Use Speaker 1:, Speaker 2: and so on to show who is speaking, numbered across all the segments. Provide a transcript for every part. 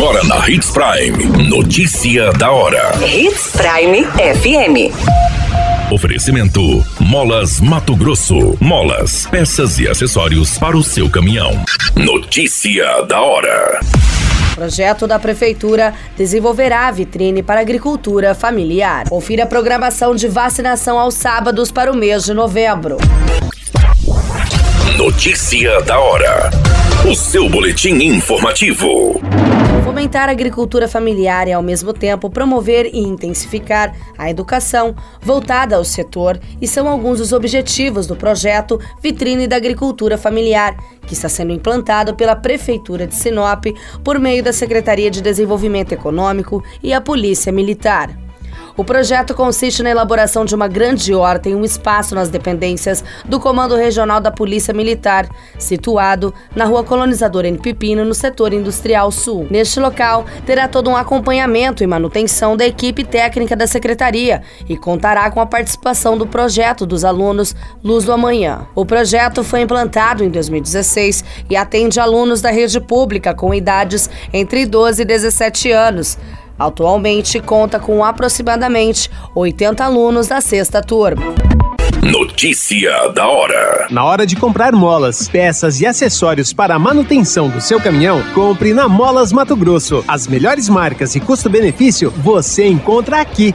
Speaker 1: Agora na Hits Prime. Notícia da hora.
Speaker 2: Hits Prime FM.
Speaker 1: Oferecimento: Molas Mato Grosso. Molas, peças e acessórios para o seu caminhão. Notícia da hora.
Speaker 3: Projeto da Prefeitura desenvolverá a vitrine para agricultura familiar. Confira a programação de vacinação aos sábados para o mês de novembro.
Speaker 1: Notícia da hora. O seu boletim informativo.
Speaker 3: Fomentar a agricultura familiar e, ao mesmo tempo, promover e intensificar a educação voltada ao setor e são alguns dos objetivos do projeto Vitrine da Agricultura Familiar, que está sendo implantado pela Prefeitura de Sinop por meio da Secretaria de Desenvolvimento Econômico e a Polícia Militar. O projeto consiste na elaboração de uma grande horta em um espaço nas dependências do Comando Regional da Polícia Militar, situado na Rua Colonizador N. Pipino, no setor industrial sul. Neste local, terá todo um acompanhamento e manutenção da equipe técnica da Secretaria e contará com a participação do projeto dos alunos Luz do Amanhã. O projeto foi implantado em 2016 e atende alunos da rede pública com idades entre 12 e 17 anos. Atualmente conta com aproximadamente 80 alunos da sexta turma.
Speaker 1: Notícia da hora.
Speaker 4: Na hora de comprar molas, peças e acessórios para a manutenção do seu caminhão, compre na Molas Mato Grosso. As melhores marcas e custo-benefício você encontra aqui.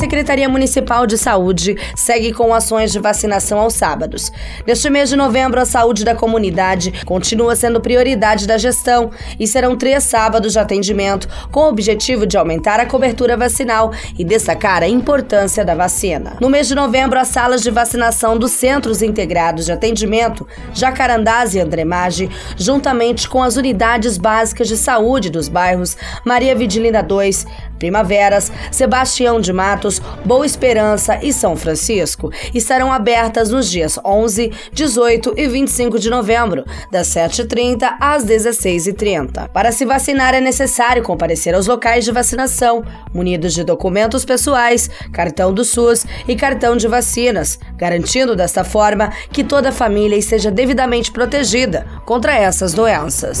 Speaker 3: Secretaria Municipal de Saúde segue com ações de vacinação aos sábados. Neste mês de novembro, a saúde da comunidade continua sendo prioridade da gestão e serão três sábados de atendimento com o objetivo de aumentar a cobertura vacinal e destacar a importância da vacina. No mês de novembro, as salas de vacinação dos Centros Integrados de Atendimento, Jacarandás e Andremage, juntamente com as unidades básicas de saúde dos bairros Maria Vidilina 2, Primaveras, Sebastião de Matos, Boa Esperança e São Francisco estarão abertas nos dias 11, 18 e 25 de novembro, das 7h30 às 16h30. Para se vacinar é necessário comparecer aos locais de vacinação, munidos de documentos pessoais, cartão do SUS e cartão de vacinas, garantindo desta forma que toda a família esteja devidamente protegida contra essas doenças.